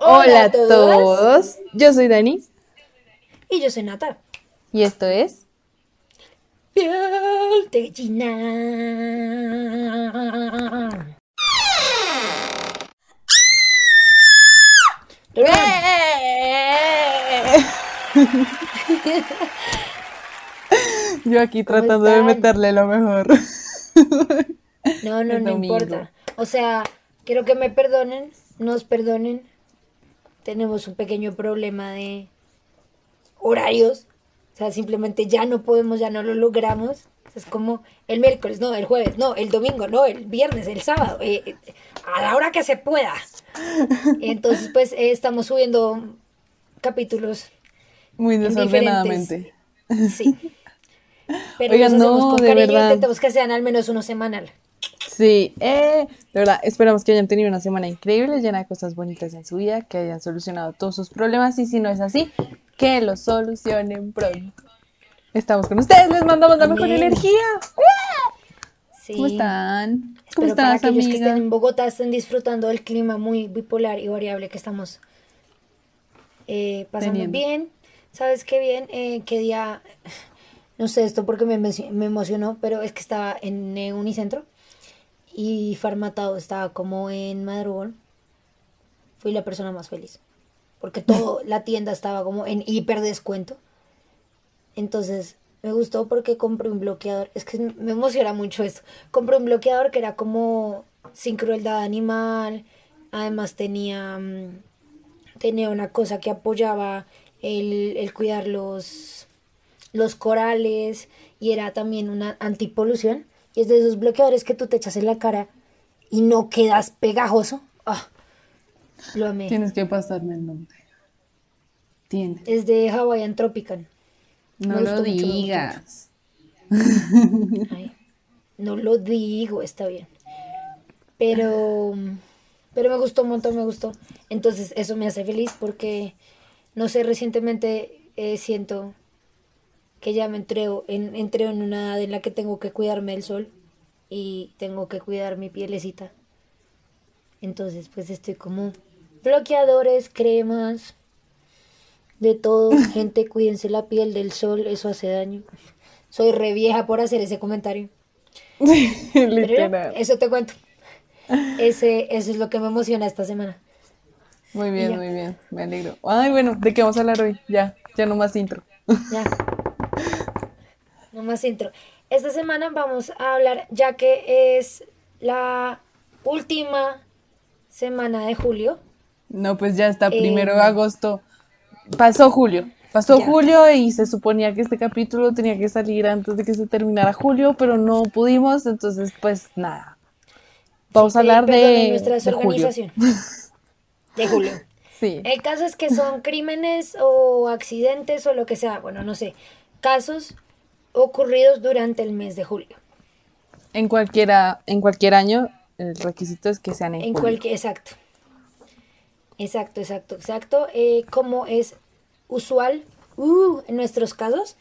Hola a todos. Yo soy Dani. Y yo soy Nata. Y esto es. Piel de gallina. Yo aquí tratando de meterle lo mejor. No, no, no importa. O sea, quiero que me perdonen, nos perdonen. Tenemos un pequeño problema de horarios. O sea, simplemente ya no podemos, ya no lo logramos. Es como el miércoles, no, el jueves, no, el domingo, no, el viernes, el sábado, eh, a la hora que se pueda. Entonces, pues eh, estamos subiendo capítulos. Muy desordenadamente. Sí. Pero Oigan, no, con de cariño verdad. intentemos que sean al menos uno semanal. Sí, eh, de verdad, esperamos que hayan tenido una semana increíble, llena de cosas bonitas en su vida, que hayan solucionado todos sus problemas y si no es así, que lo solucionen pronto. Estamos con ustedes, les mandamos la mejor energía. ¿Cómo están? ¿Cómo están, para aquellos que estén en Bogotá estén disfrutando del clima muy bipolar y variable que estamos eh, pasando bien. ¿Sabes qué bien? Eh, ¿Qué día? No sé esto porque me, me emocionó, pero es que estaba en Unicentro y Farmatado estaba como en madrugón. Fui la persona más feliz porque todo la tienda estaba como en hiper descuento. Entonces me gustó porque compré un bloqueador. Es que me emociona mucho esto. Compré un bloqueador que era como sin crueldad animal. Además tenía, mm, tenía una cosa que apoyaba el, el cuidar los, los corales y era también una antipolución. Y es de esos bloqueadores que tú te echas en la cara y no quedas pegajoso. Ah, lo amé. Tienes que pasarme el nombre. Tienes. Es de Hawaiian Tropical. No lo digas. no lo digo, está bien. Pero, pero me gustó un montón, me gustó. Entonces eso me hace feliz porque, no sé, recientemente eh, siento que ya me entrego en, entrego en una edad en la que tengo que cuidarme del sol y tengo que cuidar mi pielecita. Entonces, pues estoy como bloqueadores, cremas, de todo. Gente, cuídense la piel del sol, eso hace daño. Soy re vieja por hacer ese comentario. Literal. eso te cuento. Ese, eso es lo que me emociona esta semana. Muy bien, muy bien, me alegro. Ay, bueno, ¿de qué vamos a hablar hoy? Ya, ya no más intro. Ya. No más intro. Esta semana vamos a hablar, ya que es la última semana de julio. No, pues ya está, primero de agosto. Pasó julio. Pasó julio y se suponía que este capítulo tenía que salir antes de que se terminara julio, pero no pudimos, entonces pues nada. Vamos a hablar de, nuestra desorganización. De julio. Sí. El caso es que son crímenes o accidentes o lo que sea, bueno, no sé, casos ocurridos durante el mes de julio. En cualquiera, en cualquier año, el requisito es que sean en, en Cualquier, exacto. Exacto, exacto, exacto. Eh, como es usual uh, en nuestros casos,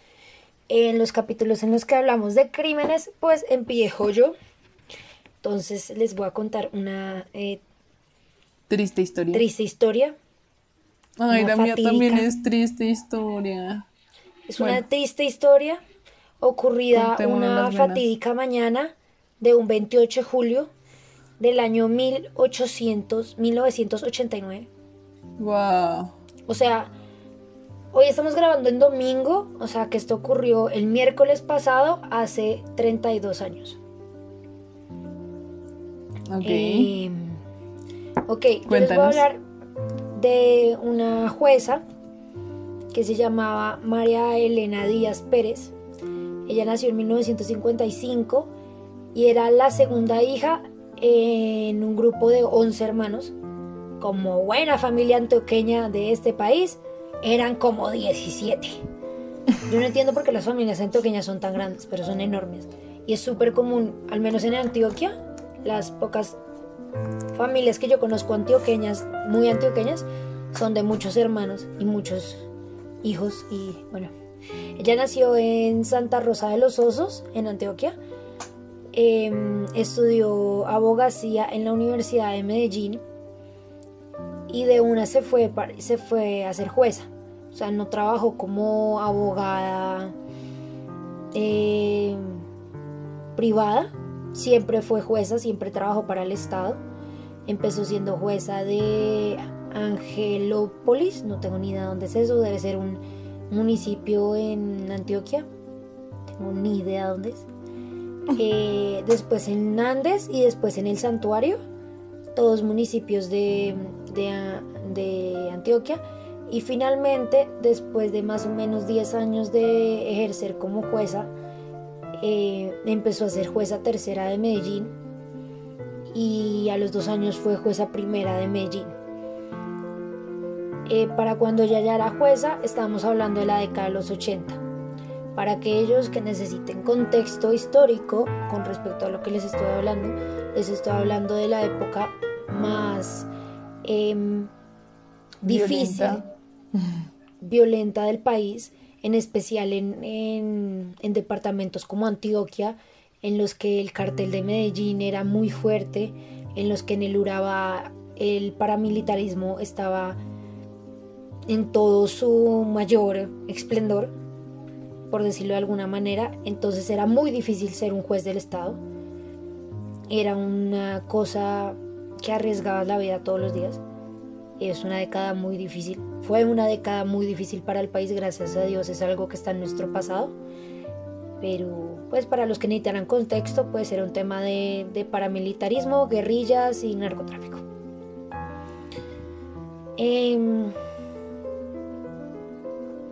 en los capítulos en los que hablamos de crímenes, pues empiezo yo. Entonces les voy a contar una eh, triste historia. Triste historia. Ay, la mía también es triste historia. Es una triste historia ocurrida una fatídica mañana de un 28 de julio del año 1800, 1989. Wow. O sea, hoy estamos grabando en domingo, o sea que esto ocurrió el miércoles pasado, hace 32 años. Ok. Eh, ok, les voy a hablar de una jueza que se llamaba María Elena Díaz Pérez. Ella nació en 1955 y era la segunda hija en un grupo de 11 hermanos. Como buena familia antioqueña de este país, eran como 17. Yo no entiendo por qué las familias antioqueñas son tan grandes, pero son enormes. Y es súper común, al menos en Antioquia, las pocas familias que yo conozco antioqueñas, muy antioqueñas, son de muchos hermanos y muchos hijos. Y bueno, ella nació en Santa Rosa de los Osos, en Antioquia, Em, estudió abogacía en la Universidad de Medellín y de una se fue, se fue a ser jueza. O sea, no trabajó como abogada eh, privada, siempre fue jueza, siempre trabajó para el Estado. Empezó siendo jueza de Angelópolis, no tengo ni idea dónde es eso, debe ser un municipio en Antioquia, tengo ni idea dónde es. Eh, después en Andes y después en el Santuario, todos municipios de, de, Antioquia. Y finalmente, después de más o menos 10 años de ejercer como jueza, eh, empezó a ser jueza tercera de Medellín y a los dos años fue jueza primera de Medellín. Eh, para cuando ella ya era jueza, estamos hablando de la década de los 80. Para aquellos que necesiten contexto histórico con respecto a lo que les estoy hablando, les estoy hablando de la época más em, difícil, violenta. del país, en especial en, en departamentos como Antioquia, en los que el cartel de Medellín era muy fuerte, en los que en el Urabá el paramilitarismo estaba en todo su mayor esplendor, por decirlo de alguna manera, entonces era muy difícil ser un juez del Estado. Era una cosa que arriesgaba la vida todos los días. Es una década muy difícil. Fue una década muy difícil para el país, gracias a Dios, es algo que está en nuestro pasado. Pero pues para los que necesitarán contexto, puede ser un tema de, de paramilitarismo, guerrillas y narcotráfico. Eh,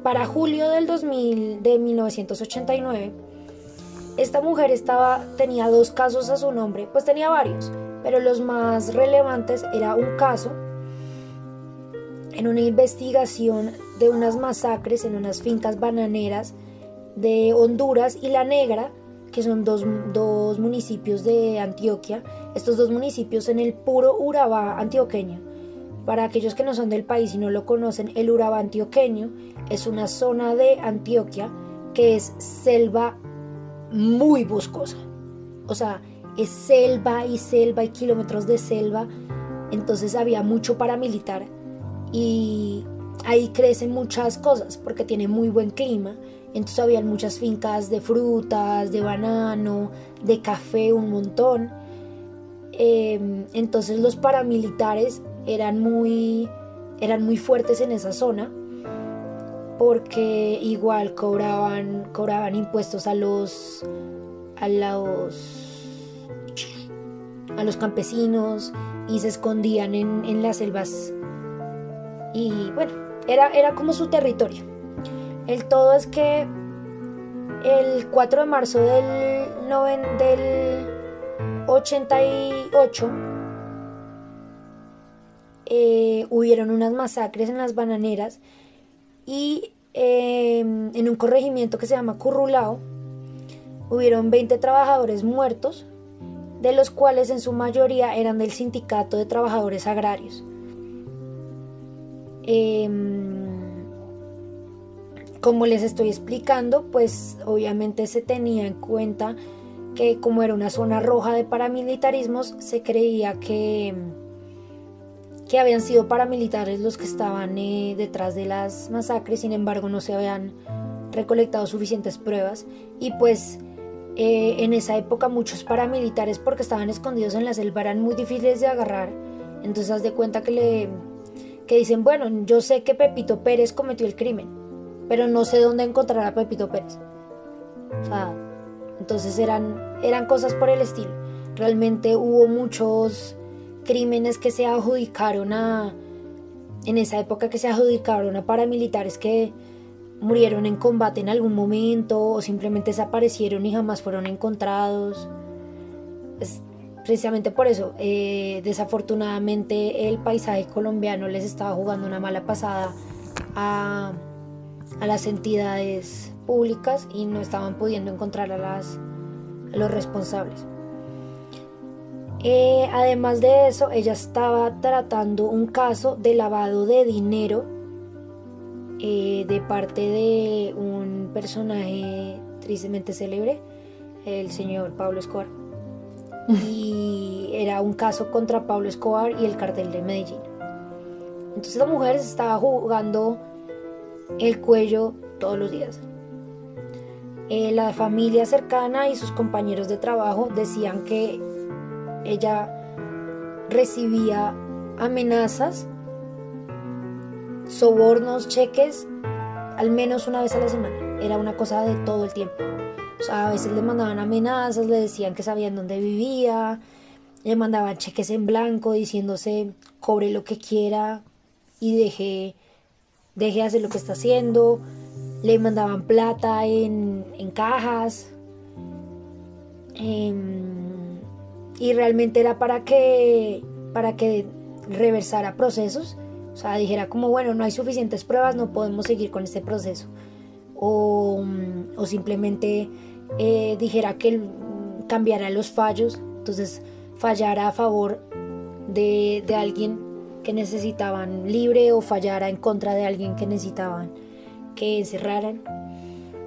para julio del 2000, de 1989, esta mujer estaba, tenía dos casos a su nombre, pues tenía varios, pero los más relevantes era un caso en una investigación de unas masacres en unas fincas bananeras de Honduras y La Negra, que son dos, dos municipios de Antioquia, estos dos municipios en el puro Urabá antioqueño. Para aquellos que no son del país y no lo conocen, el Urabá antioqueño es una zona de Antioquia que es selva muy boscosa. O sea, es selva y selva y kilómetros de selva. Entonces había mucho paramilitar y ahí crecen muchas cosas porque tiene muy buen clima. Entonces había muchas fincas de frutas, de banano, de café, un montón. Em, entonces los paramilitares eran muy, eran muy fuertes en esa zona porque igual cobraban, cobraban impuestos a los, a los, a los campesinos y se escondían en, las selvas. Y bueno, era, era como su territorio. El todo es que el 4 de marzo del, del 88 eh, hubieron unas masacres en las bananeras y em, en un corregimiento que se llama Currulao hubieron 20 trabajadores muertos, de los cuales en su mayoría eran del sindicato de trabajadores agrarios. Em, como les estoy explicando, pues obviamente se tenía en cuenta que como era una zona roja de paramilitarismos, se creía que que habían sido paramilitares los que estaban eh, detrás de las masacres, sin embargo no se habían recolectado suficientes pruebas y pues eh, en esa época muchos paramilitares porque estaban escondidos en la selva eran muy difíciles de agarrar, entonces haz de cuenta que le que dicen, bueno, yo sé que Pepito Pérez cometió el crimen, pero no sé dónde encontrar a Pepito Pérez. O entonces eran, eran cosas por el estilo. Realmente hubo muchos crímenes que se adjudicaron a, en esa época que se adjudicaron a paramilitares que murieron en combate en algún momento o simplemente desaparecieron y jamás fueron encontrados. precisamente por eso, eh, desafortunadamente el paisaje colombiano les estaba jugando una mala pasada a, a las entidades públicas y no estaban pudiendo encontrar a, las, a los responsables. Eh, además de eso, ella estaba tratando un caso de lavado de dinero eh, de parte de un personaje tristemente célebre, el señor Pablo Escobar. Y era un caso contra Pablo Escobar y el cartel de Medellín. Entonces la mujer se estaba jugando el cuello todos los días. Eh, la familia cercana y sus compañeros de trabajo decían que ella recibía amenazas, sobornos, cheques, al menos una vez a la semana. Era una cosa de todo el tiempo. O sea, a veces le mandaban amenazas, le decían que sabían dónde vivía, le mandaban cheques en blanco diciéndose cobre lo que quiera y deje, deje hacer lo que está haciendo. Le mandaban plata en, cajas. Em, y realmente era para que, para que reversara procesos. O sea, dijera como, bueno, no hay suficientes pruebas, no podemos seguir con este proceso. O, o simplemente eh, dijera que cambiara los fallos. Entonces, fallara a favor de, alguien que necesitaban libre o fallara en contra de alguien que necesitaban que encerraran.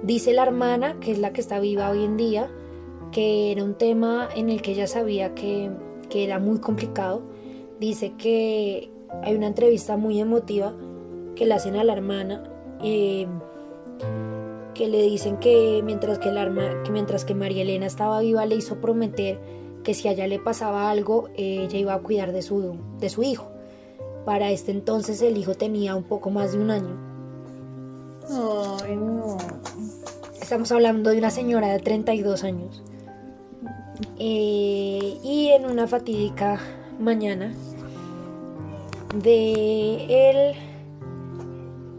Dice la hermana, que es la que está viva hoy en día, que era un tema en el que ella sabía que, era muy complicado. Dice que hay una entrevista muy emotiva que le hacen a la hermana, eh, que le dicen que mientras que, la, que mientras que María Elena estaba viva le hizo prometer que si a ella le pasaba algo, ella iba a cuidar de su, de su hijo. Para este entonces el hijo tenía un poco más de un año. Ay, no. Estamos hablando de una señora de 32 años. Eh, y en una fatídica mañana de el...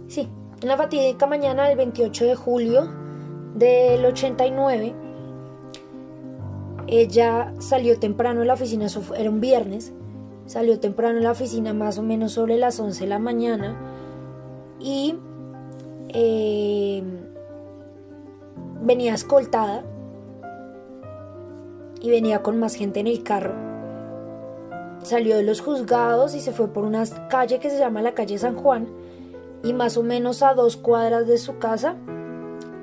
Sí, en fatídica mañana del 28 de julio del 89, ella salió temprano de la oficina, era un viernes, salió temprano de la oficina más o menos sobre las 11 de la mañana y eh, venía escoltada y venía con más gente en el carro. Salió de los juzgados y se fue por una calle que se llama la calle San Juan y más o menos a dos cuadras de su casa,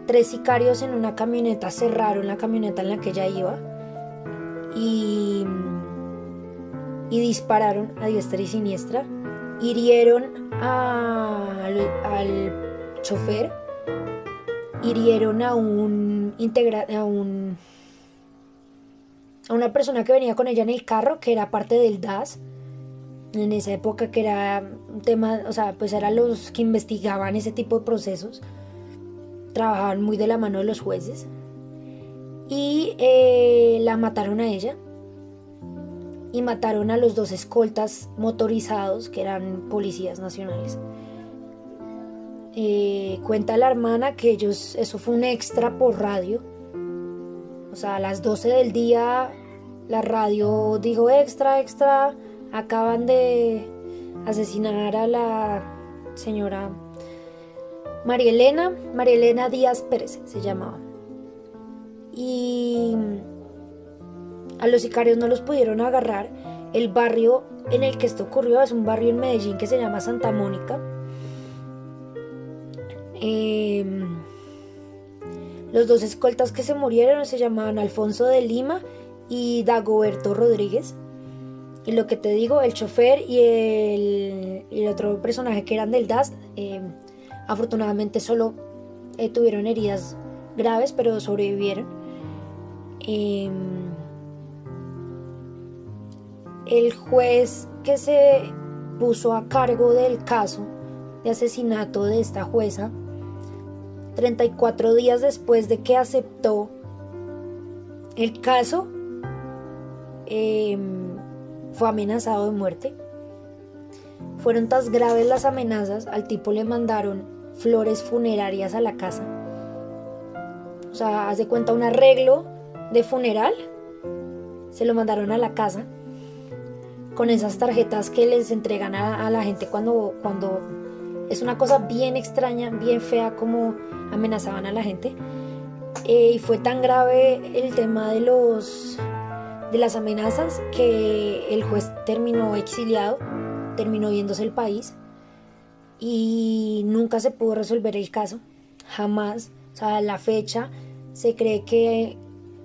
tres sicarios en una camioneta cerraron la camioneta en la que ella iba y, y dispararon a diestra y siniestra, hirieron al, al chofer, hirieron a un, integra, a un a una persona que venía con ella en el carro, que era parte del DAS, en esa época que era un tema, o sea, pues eran los que investigaban ese tipo de procesos, trabajaban muy de la mano de los jueces y eh, la mataron a ella y mataron a los dos escoltas motorizados que eran policías nacionales. Eh, cuenta la hermana que ellos, eso fue un extra por radio. O sea, a las 12 del día la radio dijo extra, extra, acaban de asesinar a la señora María Elena, María Elena Díaz Pérez se llamaba y a los sicarios no los pudieron agarrar. El barrio en el que esto ocurrió es un barrio en Medellín que se llama Santa Mónica. Em, los dos escoltas que se murieron se llamaban Alfonso de Lima y Dagoberto Rodríguez. Y lo que te digo, el chofer y el, otro personaje que eran del DAS, em, afortunadamente solo eh, tuvieron heridas graves, pero sobrevivieron. Em, el juez que se puso a cargo del caso de asesinato de esta jueza, 34 días después de que aceptó el caso, em, fue amenazado de muerte. Fueron tan graves las amenazas, al tipo le mandaron flores funerarias a la casa. O sea, hace cuenta un arreglo de funeral, se lo mandaron a la casa con esas tarjetas que les entregan a, la gente cuando, cuando es una cosa bien extraña, bien fea como amenazaban a la gente. Eh, y fue tan grave el tema de los de las amenazas que el juez terminó exiliado, terminó yéndose el país y nunca se pudo resolver el caso, jamás. O sea, la fecha se cree que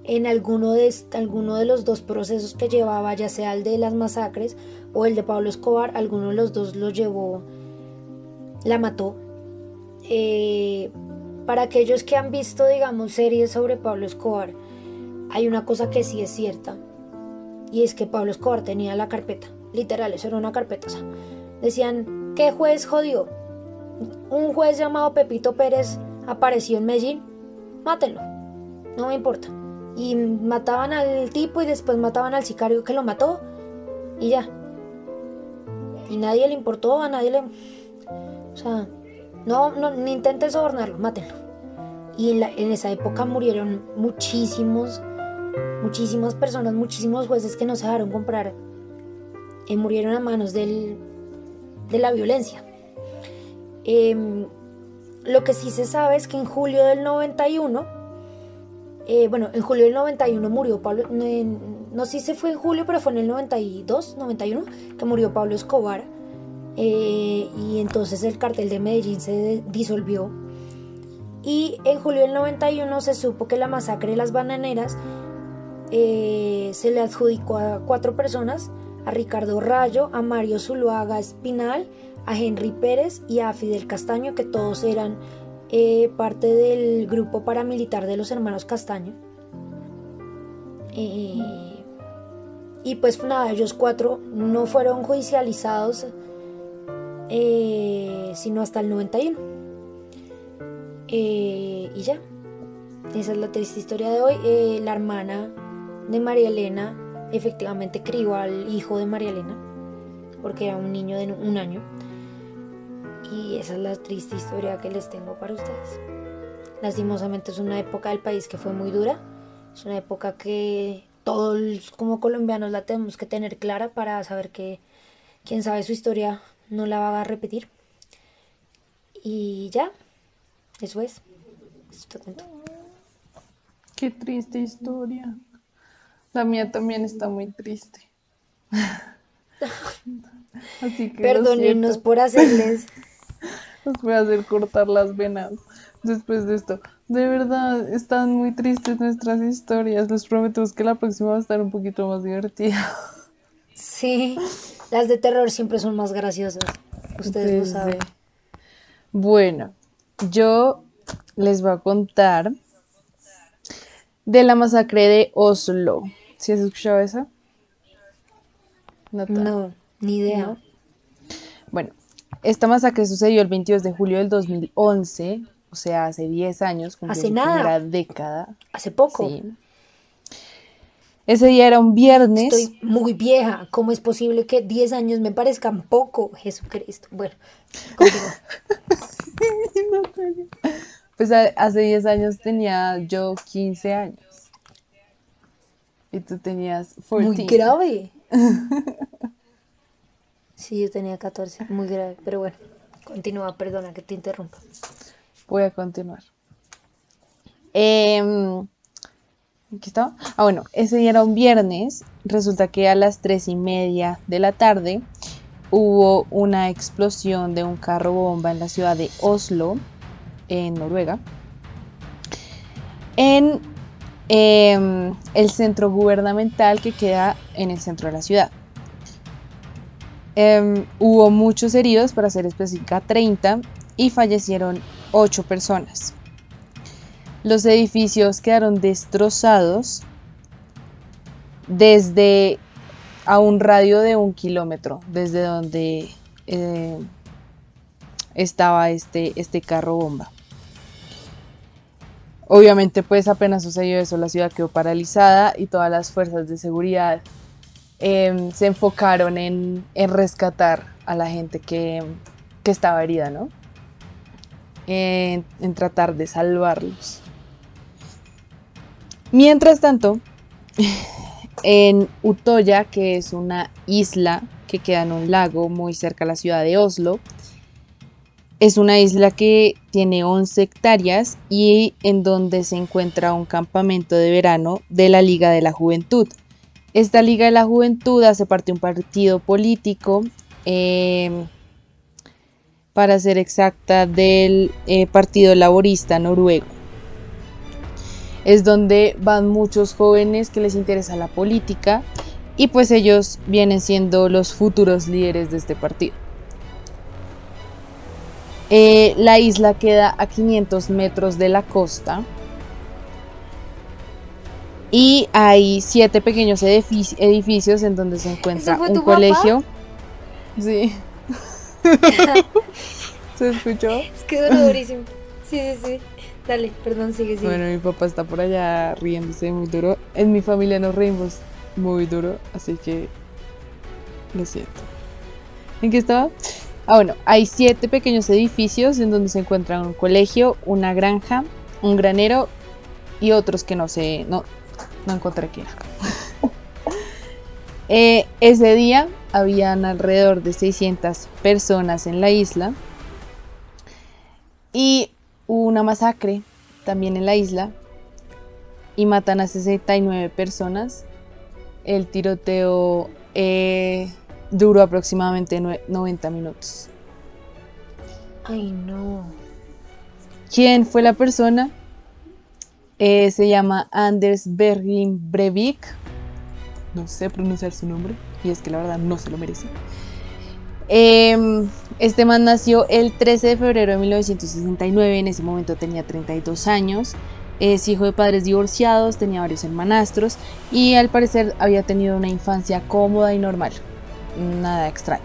en alguno de, alguno de los dos procesos que llevaba, ya sea el de las masacres o el de Pablo Escobar, alguno de los dos lo llevó, la mató. Eh, para aquellos que han visto, digamos, series sobre Pablo Escobar, hay una cosa que sí es cierta, y es que Pablo Escobar tenía la carpeta, literal, eso era una carpeta. decían, ¿qué juez jodió? Un juez llamado Pepito Pérez apareció en Medellín, mátenlo, no me importa. Y mataban al tipo y después mataban al sicario que lo mató y ya. Y nadie le importó, a nadie le... O sea, no, no ni intenten sobornarlo, mátenlo. Y en, esa época murieron muchísimos, muchísimas personas, muchísimos jueces que no se dejaron comprar. Y murieron a manos del, de la violencia. Em, lo que sí se sabe es que en julio del 91, eh, bueno, en julio del 91 murió Pablo, no sé si fue en julio, pero fue en el 92, 91, que murió Pablo Escobar. Eh, y entonces el cartel de Medellín se disolvió. Y en julio del 91 se supo que la masacre de las bananeras eh, se le adjudicó a cuatro personas, a Ricardo Rayo, a Mario Zuluaga Espinal, a Henry Pérez y a Fidel Castaño, que todos eran eh, parte del grupo paramilitar de los hermanos Castaño. y pues nada, ellos cuatro no fueron judicializados eh, sino hasta el 91. Eh, y ya, esa es la triste historia de hoy. Eh, la hermana de María Elena efectivamente crió al hijo de María Elena, porque era un niño de un año. Y esa es la triste historia que les tengo para ustedes. Lastimosamente es una época del país que fue muy dura. Es una época que todos como colombianos la tenemos que tener clara para saber que quien sabe su historia no la va a repetir. Y ya, eso es. Eso te cuento. Qué triste historia. La mía también está muy triste. Así que Perdónenos por hacerles. Nos voy a hacer cortar las venas después de esto. De verdad, están muy tristes nuestras historias. Les prometemos que la próxima va a estar un poquito más divertida. Sí. Las de terror siempre son más graciosas. Ustedes lo saben. Bueno, yo les voy a contar de la masacre de Oslo. ¿Sí has escuchado esa? No, ni idea. Bueno, esta masacre sucedió el 22 de julio del 2011, o sea, hace 10 años, hace nada. década. Hace poco. Sí. Ese día era un viernes. Estoy muy vieja. ¿Cómo es posible que 10 años me parezcan poco? Jesucristo. Bueno, pues hace 10 años tenía yo 15 años. Y tú tenías 14. Muy grave. sí, yo tenía 14. Muy grave. Pero bueno, continúa. Perdona que te interrumpa. Voy a continuar. Eh, ¿Qué estaba? Ah, bueno, ese día era un viernes. Resulta que a las tres y media de la tarde hubo una explosión de un carro bomba en la ciudad de Oslo, en Noruega, en em, el centro gubernamental que queda en el centro de la ciudad. Em, hubo muchos heridos, para ser específica 30, y fallecieron 8 personas. Los edificios quedaron destrozados desde a un radio de un kilómetro, desde donde eh, estaba este, este carro bomba. Obviamente pues apenas sucedió eso, la ciudad quedó paralizada y todas las fuerzas de seguridad em, se enfocaron en, rescatar a la gente que, estaba herida, ¿no? en tratar de salvarlos. Mientras tanto, en Utoya, que es una isla que queda en un lago muy cerca de la ciudad de Oslo, es una isla que tiene 11 hectáreas y en donde se encuentra un campamento de verano de la Liga de la Juventud. Esta Liga de la Juventud hace parte de un partido político, em, para ser exacta, del eh, Partido Laborista Noruego es donde van muchos jóvenes que les interesa la política Y pues ellos vienen siendo los futuros líderes de este partido. Eh, la isla queda a 500 metros de la costa. Y hay siete pequeños edificios en donde se encuentra un colegio. Sí. ¿Se escuchó? Es que durísimo. Sí, sí, sí. Dale, perdón, sigue, sigue. Bueno, mi papá está por allá riéndose muy duro. En mi familia nos reímos muy duro, así que lo siento. ¿En qué estaba? Ah, bueno, hay siete pequeños edificios en donde se encuentran un colegio, una granja, un granero y otros que no sé, no, no encontré era. Eh, ese día habían alrededor de 600 personas en la isla y hubo una masacre también en la isla y matan a 69 personas. El tiroteo eh, duró aproximadamente 90 minutos. Ay, no. ¿Quién fue la persona? Eh, se llama Anders Bergin Breivik. No sé pronunciar su nombre y es que la verdad no se lo merece. Em, este man nació el 13 de febrero de 1969, en ese momento tenía 32 años. Es hijo de padres divorciados, tenía varios hermanastros y al parecer había tenido una infancia cómoda y normal nada extraño.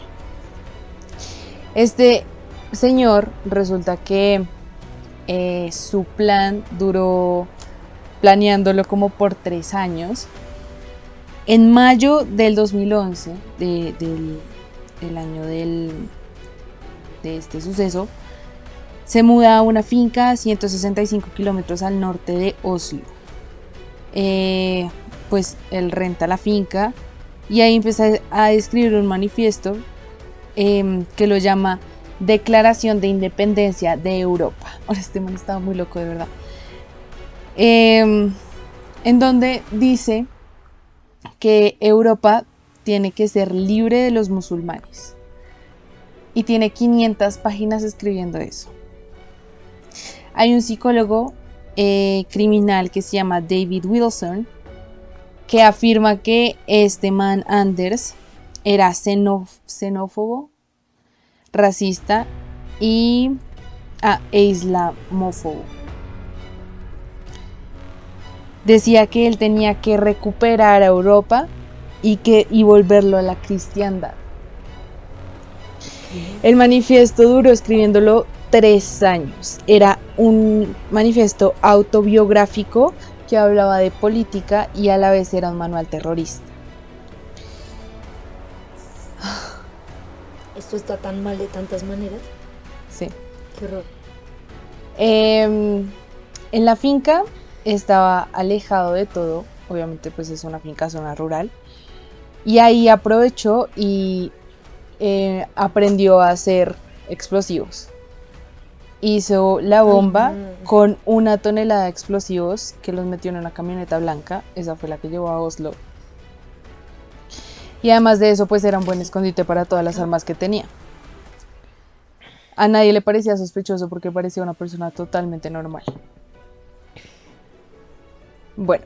Este señor resulta que eh, su plan duró planeándolo como por tres años. En mayo del 2011, del, año del, de este suceso, se muda a una finca a 165 kilómetros al norte de Oslo. Eh, pues él renta la finca y ahí empecé a escribir un manifiesto em, que lo llama Declaración de Independencia de Europa. Ahora este man estaba muy loco de verdad. Em, en donde dice que Europa tiene que ser libre de los musulmanes. Y tiene 500 páginas escribiendo eso. Hay un psicólogo eh, criminal que se llama David Wilson, que afirma que este man Anders era xenófobo, racista y ah, e islamófobo. Decía que él tenía que recuperar a Europa y, que, y volverlo a la cristiandad. El manifiesto duró escribiéndolo tres años. Era un manifiesto autobiográfico que hablaba de política y a la vez era un manual terrorista. Esto está tan mal de tantas maneras. Sí. Qué horror. Em, en la finca estaba alejado de todo, obviamente pues es una finca zona rural, y ahí aprovechó y eh, aprendió a hacer explosivos hizo la bomba con una tonelada de explosivos que los metió en una camioneta blanca. Esa fue la que llevó a Oslo. Y además de eso, pues era un buen escondite para todas las armas que tenía. A nadie le parecía sospechoso porque parecía una persona totalmente normal. Bueno.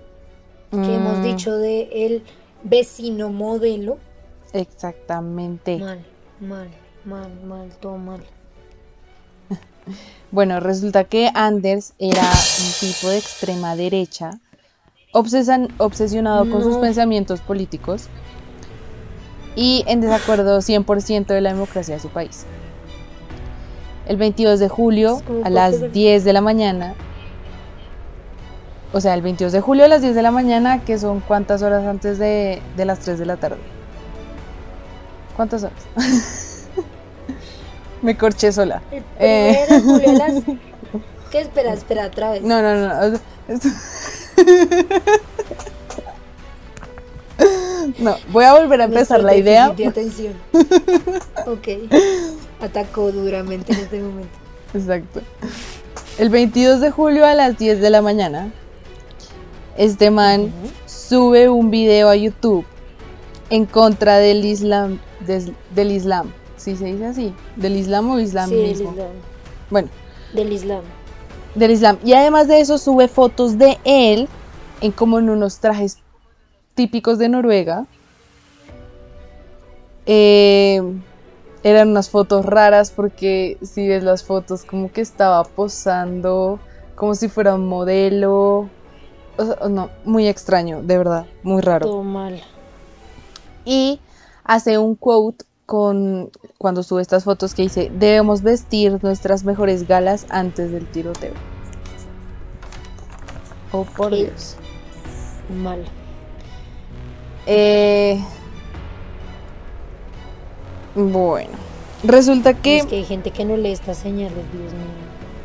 Que hemos mm. dicho de el vecino modelo. Exactamente. Mal, mal, mal, mal, todo mal. Bueno, resulta que Anders era un tipo de extrema derecha, obsesionado con sus pensamientos políticos y en desacuerdo 100% de la democracia de su país. El 22 de julio a las 10 de la mañana, o sea, el 22 de julio a las 10 de la mañana, que son cuántas horas antes de, de las 3 de la tarde. ¿Cuántas horas? Me corché sola. Eh. ¿Qué espera? Espera, otra vez. No, no, no. No, voy a volver a empezar la idea. De atención. Ok. Atacó duramente en este momento. Exacto. El 22 de julio a las 10 de la mañana, este man sube un video a YouTube en contra del Islam, del Islam ¿Sí se dice así? ¿Del Islam o Islam sí, Del Islam. Bueno. Del Islam. Del Islam. Y además de eso sube fotos de él en como en unos trajes típicos de Noruega Eh, eran unas fotos raras porque si ves las fotos como que estaba posando como si fuera un modelo. no, muy extraño, de verdad, muy raro. Todo mal. Y hace un quote con cuando sube estas fotos que dice, debemos vestir nuestras mejores galas antes del tiroteo. Oh, por Dios. Mal. Eh, bueno, resulta que... Es que hay gente que no lee estas señales, Dios mío.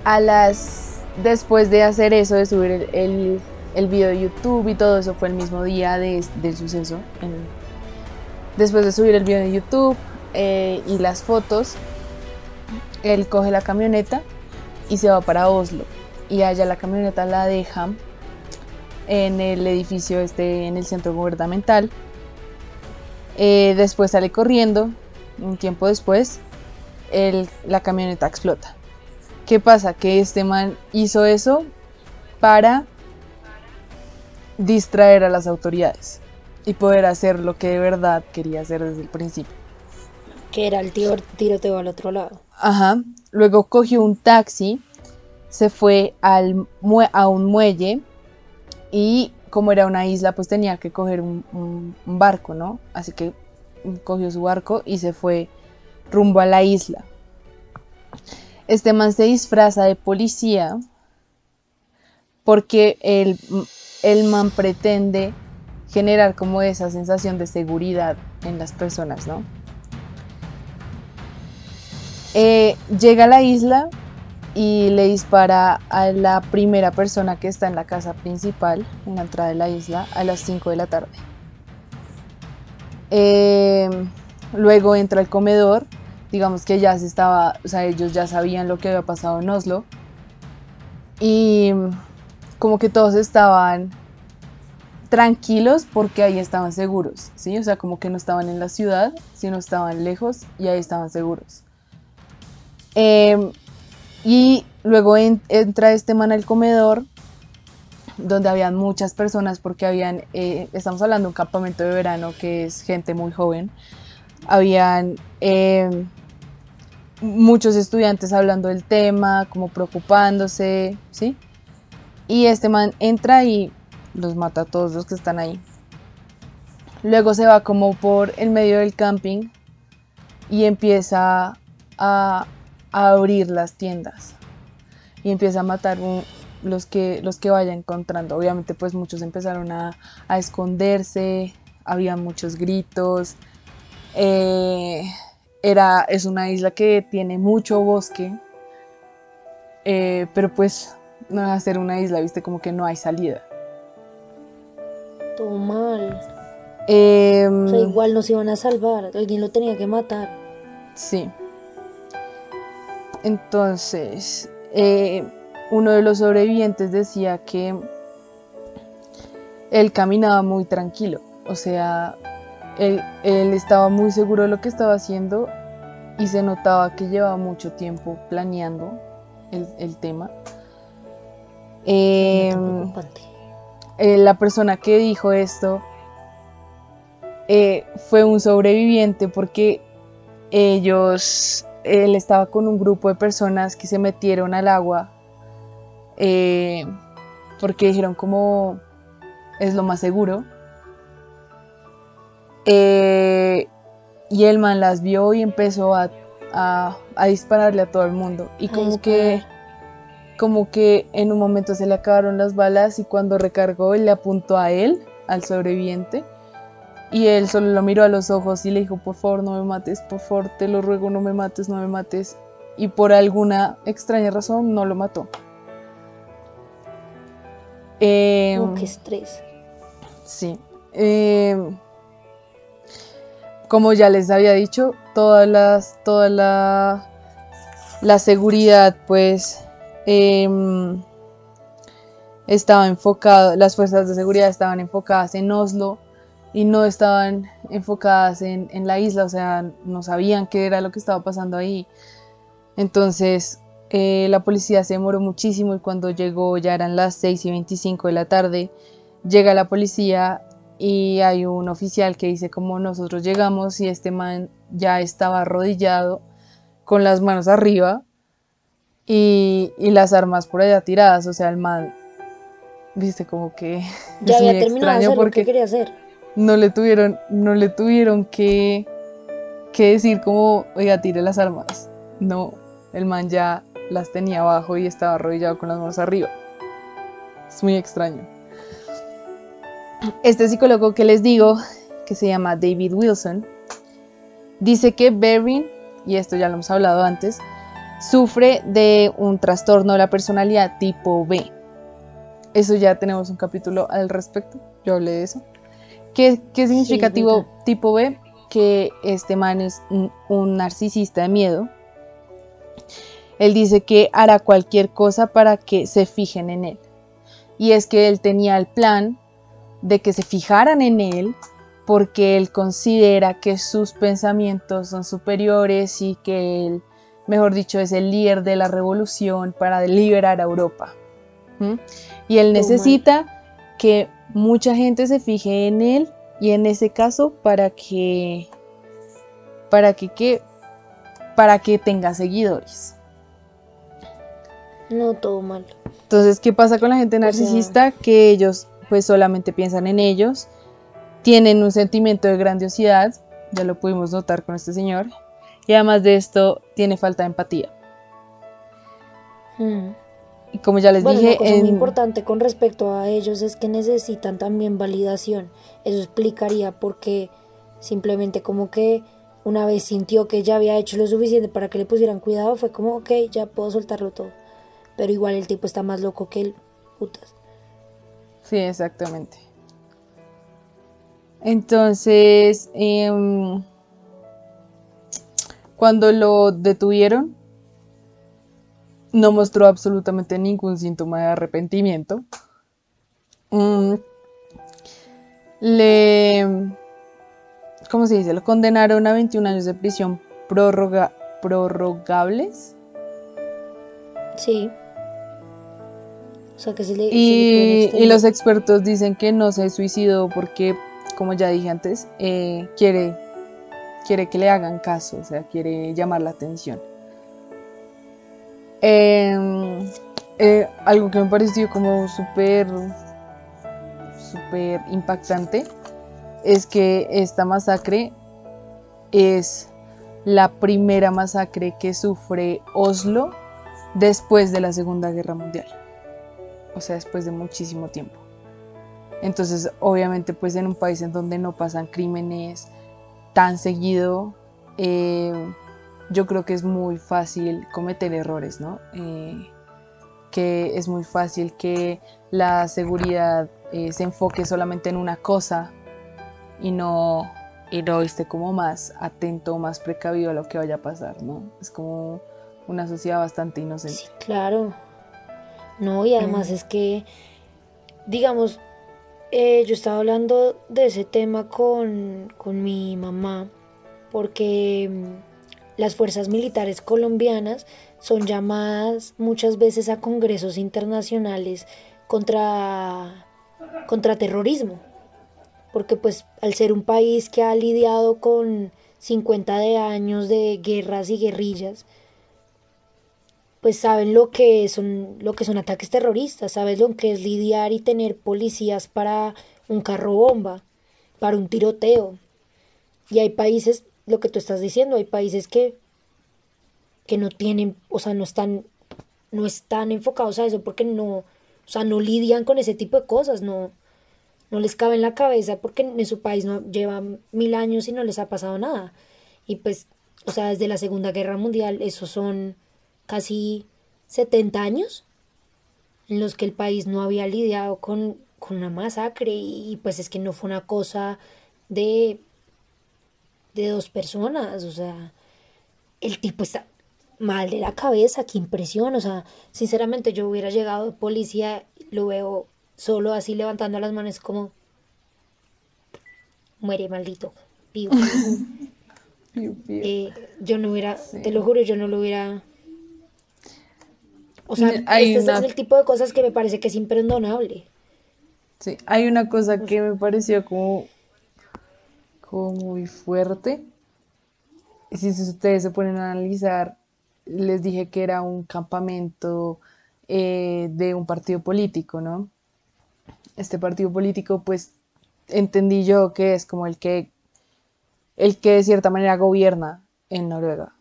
A las... Después de hacer eso, de subir el, el, video de YouTube y todo eso, fue el mismo día del suceso. Después de subir el video de YouTube eh, y las fotos, él coge la camioneta y se va para Oslo. Y allá la camioneta la deja en el edificio este, en el centro gubernamental. Eh, después sale corriendo, un tiempo después, la camioneta explota. ¿Qué pasa? Que este man hizo eso para distraer a las autoridades y poder hacer lo que de verdad quería hacer desde el principio. Que era el tiroteo al otro lado. Ajá. Luego cogió un taxi, se fue al, a un muelle y como era una isla, pues tenía que coger un, barco, ¿no? Así que cogió su barco y se fue rumbo a la isla. Este man se disfraza de policía porque el, el man pretende generar como esa sensación de seguridad en las personas, ¿no? Eh, llega a la isla y le dispara a la primera persona que está en la casa principal, en la entrada de la isla, a las 5 de la tarde. Em, luego entra al comedor, digamos que ya se estaba, o sea, ellos ya sabían lo que había pasado en Oslo. Y como que todos estaban tranquilos porque ahí estaban seguros, ¿sí? O sea, como que no estaban en la ciudad, sino estaban lejos y ahí estaban seguros. Eh, y luego entra este man al comedor, donde habían muchas personas, porque habían, eh, estamos hablando de un campamento de verano que es gente muy joven, habían eh, muchos estudiantes hablando del tema, como preocupándose, ¿sí? Y este man entra y los mata a todos los que están ahí. Luego se va como por el medio del camping y empieza a abrir las tiendas y empieza a matar los, que, los que vaya encontrando. Obviamente pues muchos empezaron a, esconderse, había muchos gritos. Eh, era, es una isla que tiene mucho bosque, eh, pero pues no a ser una isla, viste, como que no hay salida. Todo mal. Em, o sea, igual nos iban a salvar, alguien lo tenía que matar. Sí. Entonces, eh, uno de los sobrevivientes decía que él caminaba muy tranquilo, o sea, él, estaba muy seguro de lo que estaba haciendo y se notaba que llevaba mucho tiempo planeando el, tema. Em, eh, la persona que dijo esto eh, fue un sobreviviente porque ellos él estaba con un grupo de personas que se metieron al agua eh, porque dijeron como es lo más seguro. Y el man las vio y empezó a, dispararle a todo el mundo. Y como que, como que en un momento se le acabaron las balas y cuando recargó él le apuntó a él, al sobreviviente. Y él solo lo miró a los ojos y le dijo, por favor, no me mates, por favor, te lo ruego, no me mates, no me mates. Y por alguna extraña razón no lo mató. Em, qué estrés. Sí. Em, como ya les había dicho, todas las, toda la, la seguridad, pues, em, estaba enfocado, las fuerzas de seguridad estaban enfocadas en Oslo y no estaban enfocadas en, la isla, o sea, no sabían qué era lo que estaba pasando ahí. Entonces, eh, la policía se demoró muchísimo y cuando llegó ya eran las 6 y 25 de la tarde, llega la policía y hay un oficial que dice como nosotros llegamos y este man ya estaba arrodillado con las manos arriba y, las armas por allá tiradas, o sea, el man, viste, como que... Ya había terminado porque quería hacer. No le tuvieron, no le tuvieron que, que decir como, oiga, tire las armas. No, el man ya las tenía abajo y estaba arrodillado con las manos arriba. Es muy extraño. Este psicólogo que les digo, que se llama David Wilson, dice que Berrin, y esto ya lo hemos hablado antes, sufre de un trastorno de la personalidad tipo B. Eso ya tenemos un capítulo al respecto, yo hablé de eso. ¿Qué, qué significa tipo, B? Que este man es un narcisista de miedo. Él dice que hará cualquier cosa para que se fijen en él. Y es que él tenía el plan de que se fijaran en él porque él considera que sus pensamientos son superiores y que él mejor dicho, es el líder de la revolución para liberar a Europa. Y él necesita que mucha gente se fije en él y en ese caso para que para que, para que tenga seguidores. No, todo mal. Entonces, ¿qué pasa con la gente narcisista? que ellos pues solamente piensan en ellos, tienen un sentimiento de grandiosidad, ya lo pudimos notar con este señor, y además de esto tiene falta de empatía. Hmm. Y como ya les dije, una muy importante con respecto a ellos es que necesitan también validación. Eso explicaría por qué simplemente como que una vez sintió que ya había hecho lo suficiente para que le pusieran cuidado, fue como, ok, ya puedo soltarlo todo. Pero igual el tipo está más loco que él, putas. Sí, exactamente. Entonces, eh, cuando lo detuvieron, no mostró absolutamente ningún síntoma de arrepentimiento. Mm, le. ¿Cómo se dice? Lo condenaron a 21 años de prisión prorrogables. Sí. O sea que se le, y, y, los expertos dicen que no se suicidó porque, como ya dije antes, eh, quiere quiere que le hagan caso, o sea, quiere llamar la atención. Em, eh, algo que me pareció como súper, súper impactante es que esta masacre es la primera masacre que sufre Oslo después de la Segunda Guerra Mundial. O sea, después de muchísimo tiempo. Entonces, obviamente, pues en un país en donde no pasan crímenes, tan seguido, eh, yo creo que es muy fácil cometer errores, ¿no? Eh, que es muy fácil que la seguridad eh, se enfoque solamente en una cosa y no, y no esté como más atento, más precavido a lo que vaya a pasar, ¿no? Es como una sociedad bastante inocente. Sí, claro. No, y además es que, digamos, eh, yo estaba hablando de ese tema con, mi mamá porque mm, las fuerzas militares colombianas son llamadas muchas veces a congresos internacionales contra, contra terrorismo. Porque pues al ser un país que ha lidiado con 50 de años de guerras y guerrillas, pues saben lo que son lo que son ataques terroristas, saben lo que es lidiar y tener policías para un carro bomba, para un tiroteo. Y hay países, lo que tú estás diciendo, hay países que que no tienen, o sea, no están no están enfocados a eso porque no, o sea, no lidian con ese tipo de cosas, no no les cabe en la cabeza porque en su país no llevan mil años y no les ha pasado nada. Y pues, o sea, desde la Segunda Guerra Mundial, esos son casi 70 años en los que el país no había lidiado con, una masacre y, pues es que no fue una cosa de, de dos personas, o sea, el tipo está mal de la cabeza, qué impresión, o sea, sinceramente yo hubiera llegado de policía, lo veo solo así levantando las manos como, muere maldito, eh, yo no hubiera, te lo juro, yo no lo hubiera o sea, este es el tipo de cosas que me parece que es imperdonable. Sí, hay una cosa que me pareció como, como muy fuerte. Si ustedes se ponen a analizar, les dije que era un campamento eh, de un partido político, ¿no? Este partido político, pues, entendí yo que es como el que, el que de cierta manera gobierna en Noruega.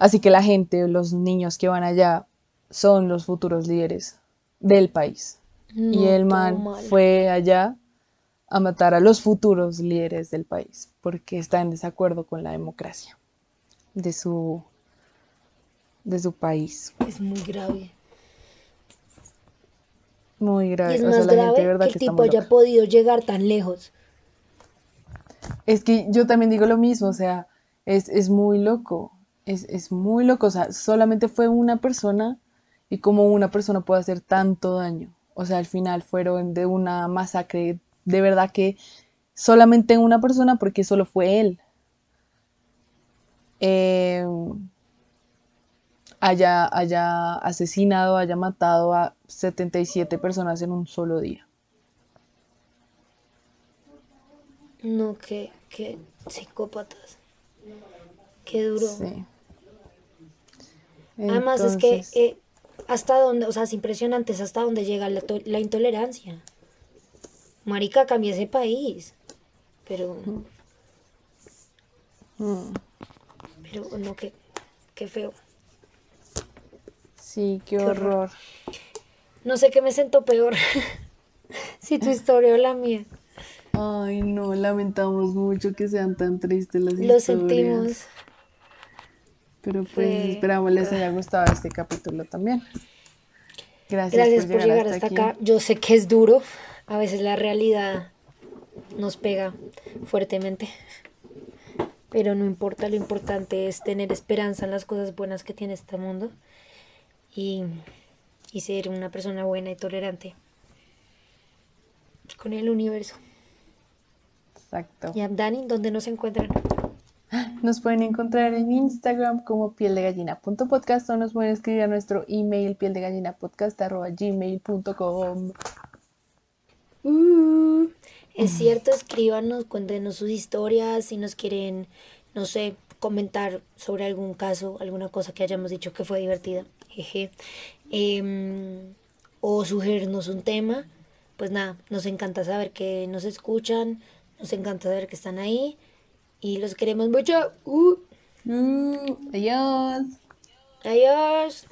Así que la gente, los niños que van allá, son los futuros líderes del país. y el man fue allá a matar a los futuros líderes del país porque está en desacuerdo con la democracia de su de su país. Es muy grave. Muy grave. es más grave que el tipo haya podido llegar tan lejos. Es que yo también digo lo mismo, o sea, es, es muy loco, es, es, muy loco, o sea, solamente fue una persona y como una persona puede hacer tanto daño. O sea, al final fueron de una masacre, de verdad que solamente una persona porque solo fue él. Eh, haya, haya asesinado, haya matado a 77 personas en un solo día. No, qué, qué psicópatas. Qué duro. Sí. Además es que eh, hasta donde, o sea, es impresionante, es hasta donde llega la, intolerancia. Marica, cambia ese país. Pero. Mm. Pero no, qué, qué feo. Sí, qué, horror. No sé qué me siento peor. si tu historia o la mía. Ay, no, lamentamos mucho que sean tan tristes las Lo sentimos. Pero pues esperamos les haya gustado este capítulo también. Gracias, por, llegar, hasta, acá. Yo sé que es duro. A veces la realidad nos pega fuertemente. Pero no importa, lo importante es tener esperanza en las cosas buenas que tiene este mundo y, y ser una persona buena y tolerante con el universo. Exacto. Y Dani, ¿dónde nos encuentran? Nos pueden encontrar en Instagram como piel de gallina o nos pueden escribir a nuestro email piel de gallina gmail.com. Uh, es cierto, escríbanos, cuéntenos sus historias, si nos quieren, no sé, comentar sobre algún caso, alguna cosa que hayamos dicho que fue divertida, jeje, em, o sugerirnos un tema, pues nada, nos encanta saber que nos escuchan, nos encanta saber que están ahí y los queremos mucho. Uh. Mm, adiós. Adiós.